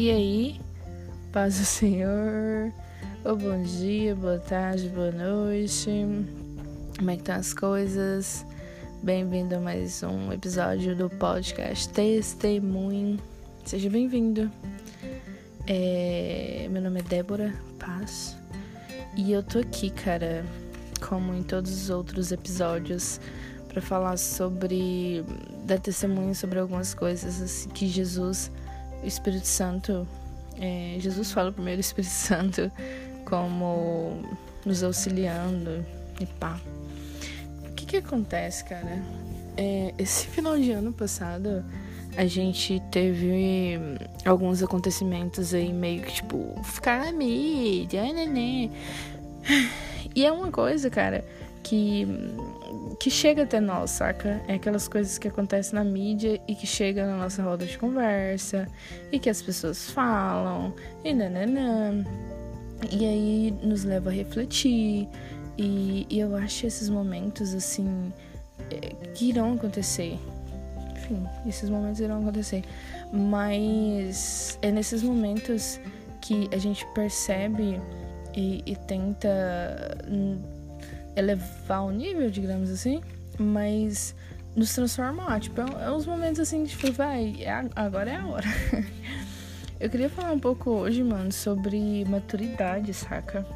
E aí, paz do Senhor, ou bom dia, boa tarde, boa noite, como é que estão as coisas? Bem-vindo a mais um episódio do podcast Testemunho, seja bem-vindo. É... Meu nome é Débora Paz e eu tô aqui, cara, como em todos os outros episódios, para falar sobre, dar testemunho sobre algumas coisas assim, que Jesus o Espírito Santo, é, Jesus fala primeiro o Espírito Santo como nos auxiliando e pá. O que que acontece, cara? É, esse final de ano passado a gente teve alguns acontecimentos aí meio que tipo ficar na mídia, né, né. E é uma coisa, cara, que que chega até nós, saca? É aquelas coisas que acontecem na mídia e que chega na nossa roda de conversa e que as pessoas falam e nananã. E aí nos leva a refletir. E, e eu acho esses momentos assim é, que irão acontecer. Enfim, esses momentos irão acontecer. Mas é nesses momentos que a gente percebe e, e tenta elevar o nível, digamos assim, mas nos transformar. Tipo, é, é uns momentos assim, tipo, vai, é, agora é a hora. Eu queria falar um pouco hoje, mano, sobre maturidade, saca?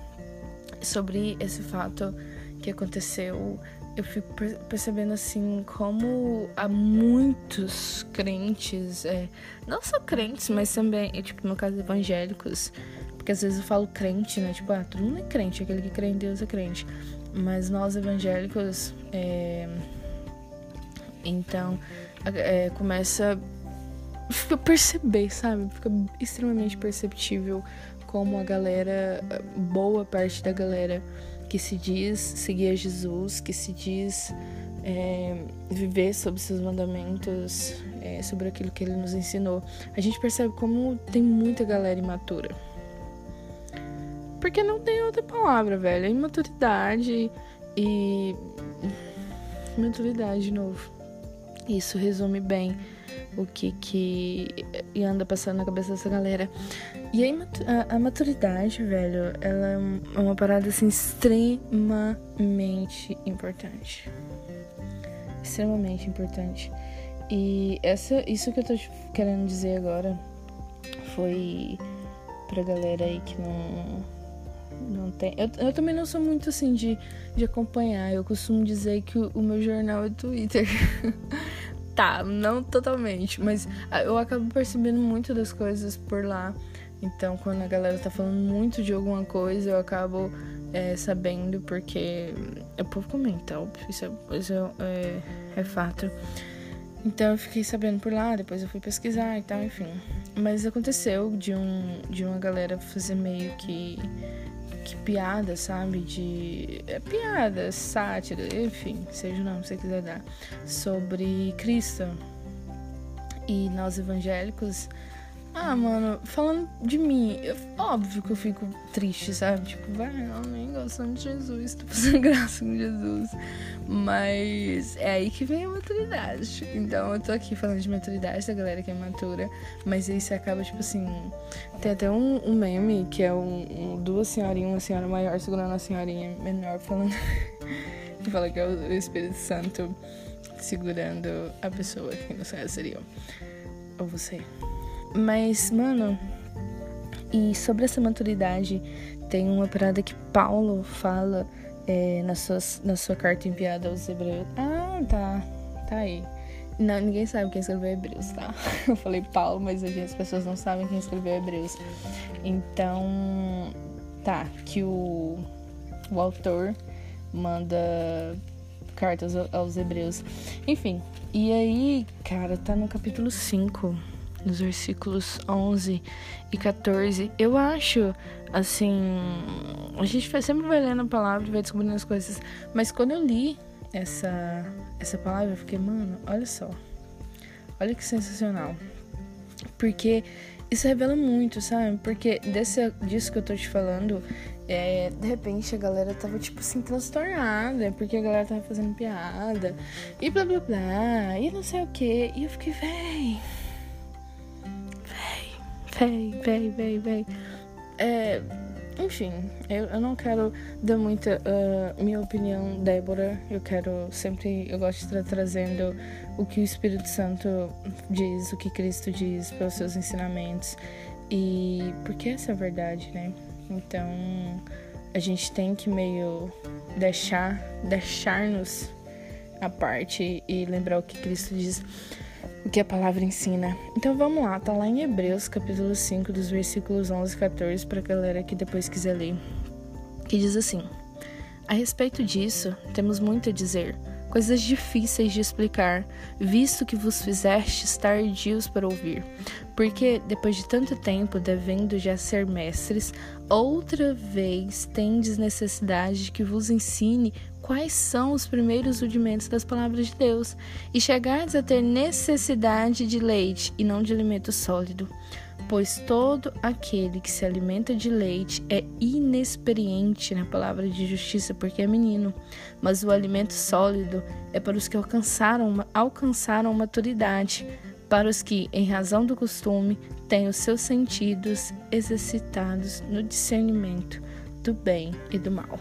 Sobre esse fato que aconteceu. Eu fico percebendo assim como há muitos crentes, é, não só crentes, mas também, tipo, no caso evangélicos, porque às vezes eu falo crente, né? Tipo, ah, todo mundo é crente, aquele que crê em Deus é crente. Mas nós evangélicos, é... então, é, começa a perceber, sabe? Fica extremamente perceptível como a galera, boa parte da galera que se diz seguir a Jesus, que se diz é, viver sob seus mandamentos, é, sobre aquilo que ele nos ensinou, a gente percebe como tem muita galera imatura. Porque não tem outra palavra, velho. É imaturidade e. Imaturidade, de novo. Isso resume bem o que que anda passando na cabeça dessa galera. E a, a maturidade, velho, ela é uma parada assim extremamente importante. Extremamente importante. E essa, isso que eu tô querendo dizer agora foi pra galera aí que não não tem. Eu, eu também não sou muito assim de, de acompanhar. Eu costumo dizer que o, o meu jornal é Twitter. tá, não totalmente, mas ah, eu acabo percebendo muito das coisas por lá. Então, quando a galera tá falando muito de alguma coisa, eu acabo é, sabendo, porque o povo comenta, óbvio, isso, é, isso é, é, fato. Então, eu fiquei sabendo por lá, depois eu fui pesquisar e tal, enfim. Mas aconteceu de, um, de uma galera fazer meio que que piada, sabe? De. É piada, sátira, enfim, seja o nome que você quiser dar. Sobre Cristo. E nós evangélicos ah, mano, falando de mim, eu, óbvio que eu fico triste, sabe? Tipo, vai, amém, gostando de Jesus, tô fazendo graça com Jesus. Mas é aí que vem a maturidade. Então eu tô aqui falando de maturidade da galera que é matura, mas aí você acaba, tipo assim. Tem até um, um meme que é um, um, duas senhorinhas, uma senhora maior segurando a senhorinha menor, falando. que fala que é o Espírito Santo segurando a pessoa que não sei seria. Ou você. Mas, mano, e sobre essa maturidade, tem uma parada que Paulo fala é, na, sua, na sua carta enviada aos Hebreus. Ah, tá. Tá aí. Não, ninguém sabe quem escreveu Hebreus, tá? Eu falei Paulo, mas as pessoas não sabem quem escreveu Hebreus. Então, tá, que o, o autor manda cartas aos Hebreus. Enfim, e aí, cara, tá no capítulo 5 nos versículos 11 e 14. Eu acho, assim, a gente sempre vai lendo a palavra e vai descobrindo as coisas, mas quando eu li essa, essa palavra, eu fiquei, mano, olha só, olha que sensacional. Porque isso revela muito, sabe? Porque desse, disso que eu tô te falando, é, de repente a galera tava, tipo assim, transtornada, porque a galera tava fazendo piada, e blá blá blá, e não sei o que. E eu fiquei, véi véi, véi, véi, véi. É, enfim, eu, eu não quero dar muita uh, minha opinião, Débora. Eu quero sempre, eu gosto de estar trazendo o que o Espírito Santo diz, o que Cristo diz pelos seus ensinamentos. E porque essa é a verdade, né? Então a gente tem que meio deixar, deixar-nos a parte e lembrar o que Cristo diz o que a palavra ensina. Então vamos lá, tá lá em Hebreus, capítulo 5, dos versículos 11 e 14, pra galera que depois quiser ler. Que diz assim: A respeito disso, temos muito a dizer, coisas difíceis de explicar, visto que vos fizestes tardios para ouvir. Porque, depois de tanto tempo, devendo já ser mestres, outra vez tendes necessidade de que vos ensine quais são os primeiros rudimentos das palavras de Deus, e chegardes a ter necessidade de leite e não de alimento sólido. Pois todo aquele que se alimenta de leite é inexperiente na palavra de justiça, porque é menino, mas o alimento sólido é para os que alcançaram, alcançaram maturidade, para os que, em razão do costume, têm os seus sentidos exercitados no discernimento do bem e do mal.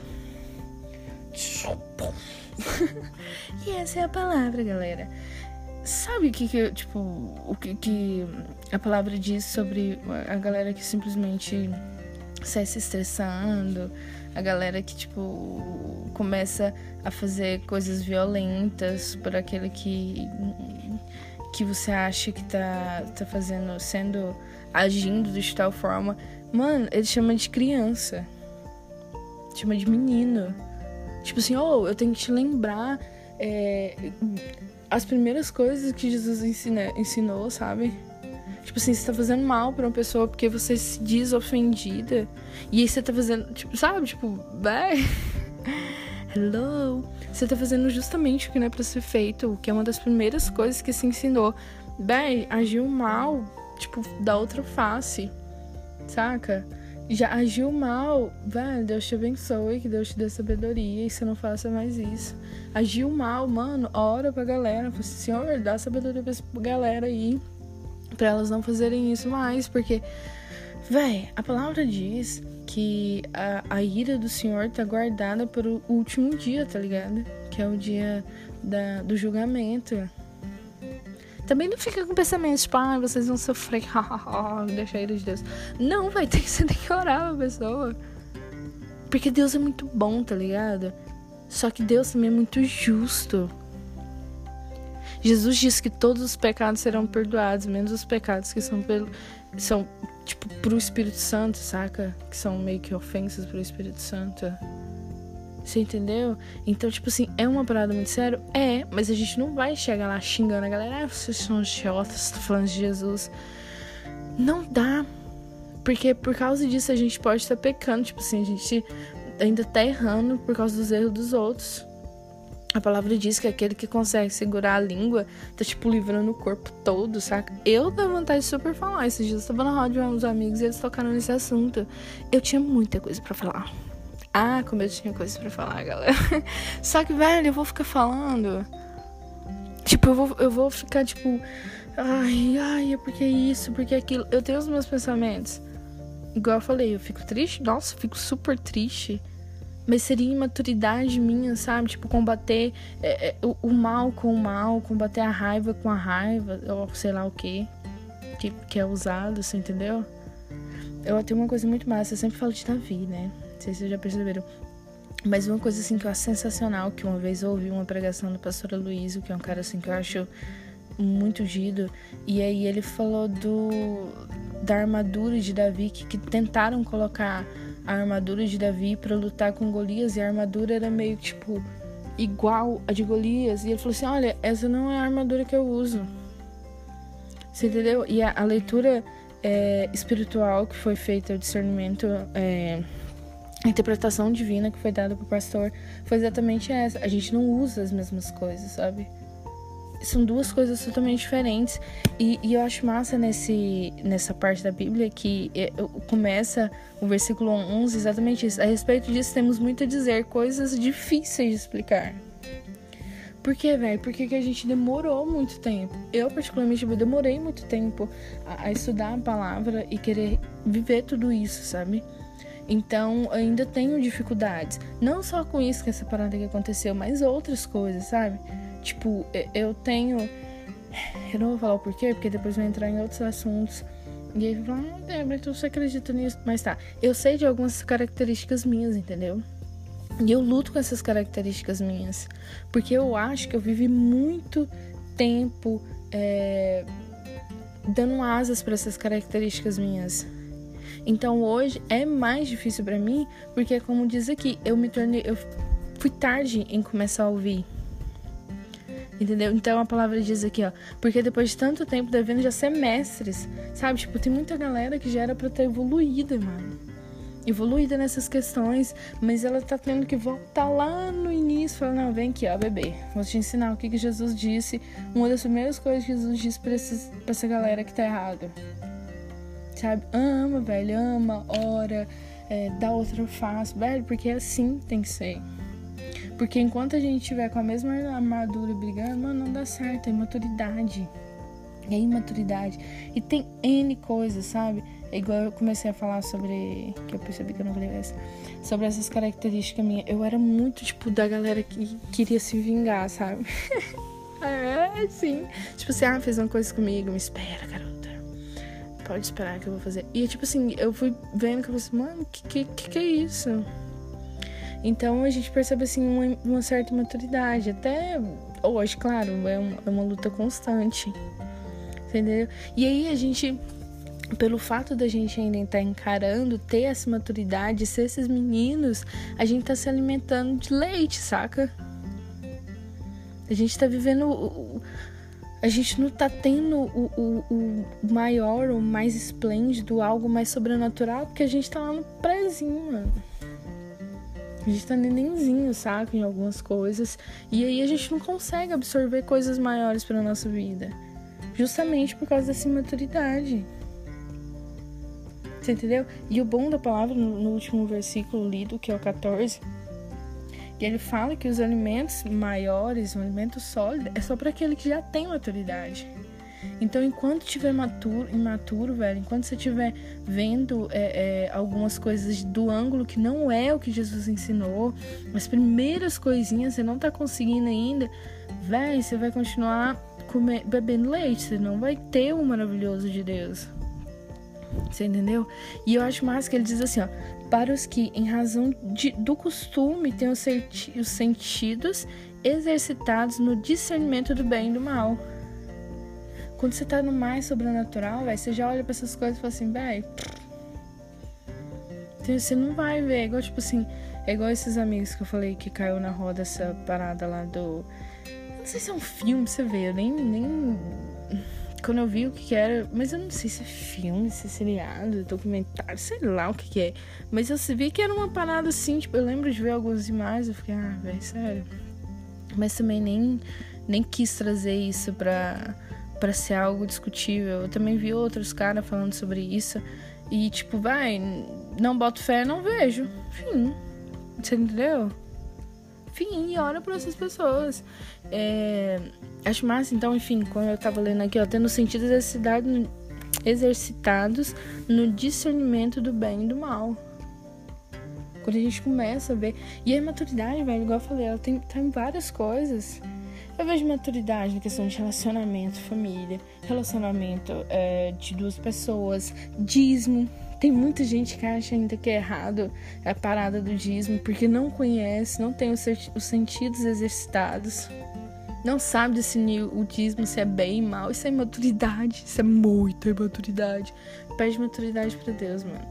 e essa é a palavra, galera. Sabe o que que, tipo, o que que a palavra diz sobre a galera que simplesmente sai se estressando, a galera que, tipo, começa a fazer coisas violentas por aquele que que você acha que tá, tá fazendo, sendo, agindo de tal forma. Mano, ele chama de criança. Chama de menino. Tipo assim, oh, eu tenho que te lembrar é, as primeiras coisas que Jesus ensina, ensinou, sabe? Tipo assim, você tá fazendo mal pra uma pessoa porque você se diz ofendida. E aí você tá fazendo, tipo, sabe? Tipo, vai. Hello. Você tá fazendo justamente o que não é pra ser feito, que é uma das primeiras coisas que se ensinou. Bem, agiu mal, tipo, da outra face. Saca? já agiu mal, velho, Deus te abençoe, que Deus te dê sabedoria e você não faça mais isso. Agiu mal, mano, ora pra galera, fala Senhor, dá sabedoria pra essa galera aí, pra elas não fazerem isso mais, porque, velho, a palavra diz que a, a ira do Senhor tá guardada para o último dia, tá ligado? Que é o dia da, do julgamento. Também não fica com pensamentos, tipo, ah, vocês vão sofrer, deixa a ira de Deus. Não, vai ter que você tem que orar pra pessoa. Porque Deus é muito bom, tá ligado? Só que Deus também é muito justo. Jesus disse que todos os pecados serão perdoados, menos os pecados que são pelo são tipo pro Espírito Santo, saca? Que são meio que ofensas pro Espírito Santo. Você entendeu? Então, tipo assim, é uma parada muito séria? É, mas a gente não vai chegar lá xingando a galera. Ah, vocês são idiotas, tá falando de Jesus. Não dá. Porque por causa disso a gente pode estar pecando. Tipo assim, a gente ainda tá errando por causa dos erros dos outros. A palavra diz que aquele que consegue segurar a língua tá, tipo, livrando o corpo todo, saca? Eu dá vontade de super falar. Esses dias eu tava na rádio com uns amigos e eles tocaram nesse assunto. Eu tinha muita coisa para falar. Ah, como eu tinha coisas para falar, galera. Só que, velho, eu vou ficar falando. Tipo, eu vou, eu vou ficar, tipo. Ai, ai, é porque isso, porque aquilo. Eu tenho os meus pensamentos. Igual eu falei, eu fico triste. Nossa, eu fico super triste. Mas seria imaturidade minha, sabe? Tipo, combater é, é, o, o, mal com o mal, combater a raiva com a raiva, ou sei lá o que, que, que é usado, você entendeu? Eu tenho uma coisa muito massa, eu sempre falo de Davi, né? sei se vocês já perceberam. Mas uma coisa assim que eu acho sensacional, que uma vez eu ouvi uma pregação do pastor Aloysio, que é um cara assim que eu acho muito gido, e aí ele falou do da armadura de Davi, que, que tentaram colocar a armadura de Davi para lutar com Golias, e a armadura era meio tipo igual a de Golias, e ele falou assim: "Olha, essa não é a armadura que eu uso". Você entendeu? E a, a leitura é, espiritual que foi feita, o discernimento é, a interpretação divina que foi dada pro pastor foi exatamente essa. A gente não usa as mesmas coisas, sabe? São duas coisas totalmente diferentes. E, e eu acho massa nesse, nessa parte da Bíblia que é, começa o versículo 11 exatamente isso. A respeito disso, temos muito a dizer, coisas difíceis de explicar. Por quê, velho? Porque que a gente demorou muito tempo. Eu, particularmente, eu demorei muito tempo a, a estudar a palavra e querer viver tudo isso, sabe? Então, ainda tenho dificuldades. Não só com isso, que essa parada que aconteceu, mas outras coisas, sabe? Tipo, eu tenho. Eu não vou falar o porquê, porque depois vai entrar em outros assuntos. E aí vai falar, ah, Débora, então você acredita nisso? Mas tá, eu sei de algumas características minhas, entendeu? E eu luto com essas características minhas. Porque eu acho que eu vivi muito tempo é, dando asas para essas características minhas. Então hoje é mais difícil para mim, porque como diz aqui, eu me tornei, eu fui tarde em começar a ouvir. Entendeu? Então a palavra diz aqui, ó, porque depois de tanto tempo devendo já ser mestres, sabe? Tipo, tem muita galera que já era para ter evoluído, mano. Evoluída nessas questões, mas ela tá tendo que voltar lá no início, falar, não, vem aqui, ó, bebê, vou te ensinar o que, que Jesus disse. Uma das primeiras coisas que Jesus disse pra, esses, pra essa galera que tá errado sabe? Ama, velho, ama, ora, é, dá outra face, velho, porque assim tem que ser. Porque enquanto a gente tiver com a mesma armadura brigando, mano, não dá certo, é imaturidade. É imaturidade. E tem N coisas, sabe? É igual eu comecei a falar sobre. Que eu percebi que eu não falei essa. Sobre essas características minhas. Eu era muito, tipo, da galera que queria se vingar, sabe? é, sim. Tipo assim, ah, fez uma coisa comigo, me espera, garoto pode esperar que eu vou fazer. E tipo assim, eu fui vendo que eu falei assim, mano, que, que que é isso? Então a gente percebe assim uma, uma certa maturidade. Até hoje, claro, é uma, é uma luta constante. Entendeu? E aí a gente pelo fato da gente ainda estar encarando, ter essa maturidade, ser esses meninos, a gente tá se alimentando de leite, saca? A gente tá vivendo a gente não tá tendo o, o, o maior, o mais esplêndido, algo mais sobrenatural, porque a gente tá lá no prézinho, mano. A gente tá nenenzinho, saca? Em algumas coisas. E aí a gente não consegue absorver coisas maiores pra nossa vida. Justamente por causa dessa imaturidade. Você entendeu? E o bom da palavra no, último versículo lido, que é o 14 e ele fala que os alimentos maiores, o alimento sólido, é só para aquele que já tem maturidade. Então, enquanto estiver maturo, imaturo, velho, enquanto você estiver vendo é, é, algumas coisas do ângulo que não é o que Jesus ensinou, as primeiras coisinhas você não tá conseguindo ainda, velho, você vai continuar comer, bebendo leite, você não vai ter o maravilhoso de Deus. Você entendeu? E eu acho mais que ele diz assim, ó, para os que, em razão de, do costume, têm os, os sentidos exercitados no discernimento do bem e do mal. Quando você tá no mais sobrenatural, véio, você já olha para essas coisas e fala assim, velho. Você não vai ver, é igual tipo assim, é igual esses amigos que eu falei que caiu na roda essa parada lá do. Não sei se é um filme, você vê, eu nem, nem quando eu vi o que, que, era, mas eu não sei se é filme, se é seriado, documentário, sei lá o que, que é. Mas eu vi que era uma parada assim, tipo, eu lembro de ver algumas imagens, eu fiquei, ah, velho, sério. Mas também nem, nem quis trazer isso pra, pra ser algo discutível. Eu também vi outros caras falando sobre isso. E tipo, vai, não boto fé, não vejo. Fim. Você entendeu? Fim, e ora por essas pessoas. É Acho massa, então, enfim, quando eu tava lendo aqui, ó, tendo sentidos exercitados no discernimento do bem e do mal. Quando a gente começa a ver. E a maturidade, velho, igual eu falei, ela tem, tá em várias coisas. Eu vejo maturidade na questão de relacionamento, família, relacionamento é, de duas pessoas, dízimo. Tem muita gente que acha ainda que é errado a parada do dízimo porque não conhece, não tem os, os sentidos exercitados não sabe discernir o dízimo se é bem ou mal. Isso é imaturidade. Isso é muita imaturidade. Pede maturidade para Deus, mano.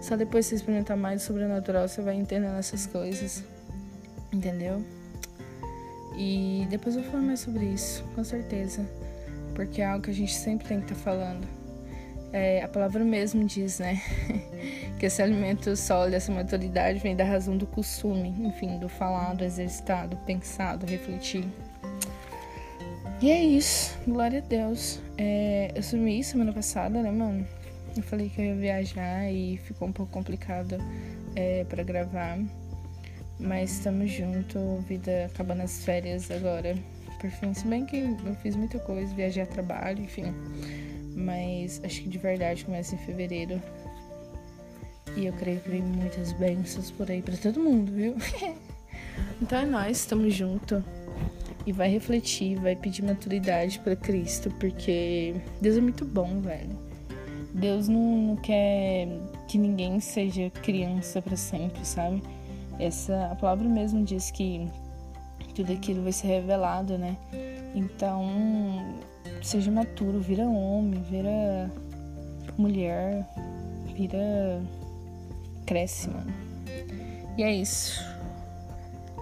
Só depois que você experimentar mais o sobrenatural, você vai entendendo essas coisas. Entendeu? E depois eu vou falar mais sobre isso, com certeza. Porque é algo que a gente sempre tem que estar tá falando. É, a palavra mesmo diz, né? que esse alimento sólido, essa maturidade vem da razão do costume, enfim, do falado, exercitado, pensado, refletir. E é isso, glória a Deus. É, eu sumi semana passada, né, mano? Eu falei que eu ia viajar e ficou um pouco complicado é, para gravar. Mas estamos junto, vida acabando as férias agora. por fim. Se bem que eu fiz muita coisa, viajei a trabalho, enfim. Mas acho que de verdade começa em fevereiro. E eu creio que vem muitas bênçãos por aí para todo mundo, viu? então é nós, estamos junto. E vai refletir, vai pedir maturidade para Cristo, porque Deus é muito bom, velho. Deus não, não quer que ninguém seja criança para sempre, sabe? Essa a palavra mesmo diz que tudo aquilo vai ser revelado, né? Então, seja maturo, vira homem, vira mulher, vira cresce, mano. E é isso.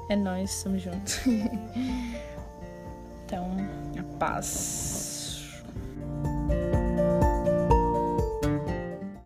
É nós, estamos juntos. então, a paz.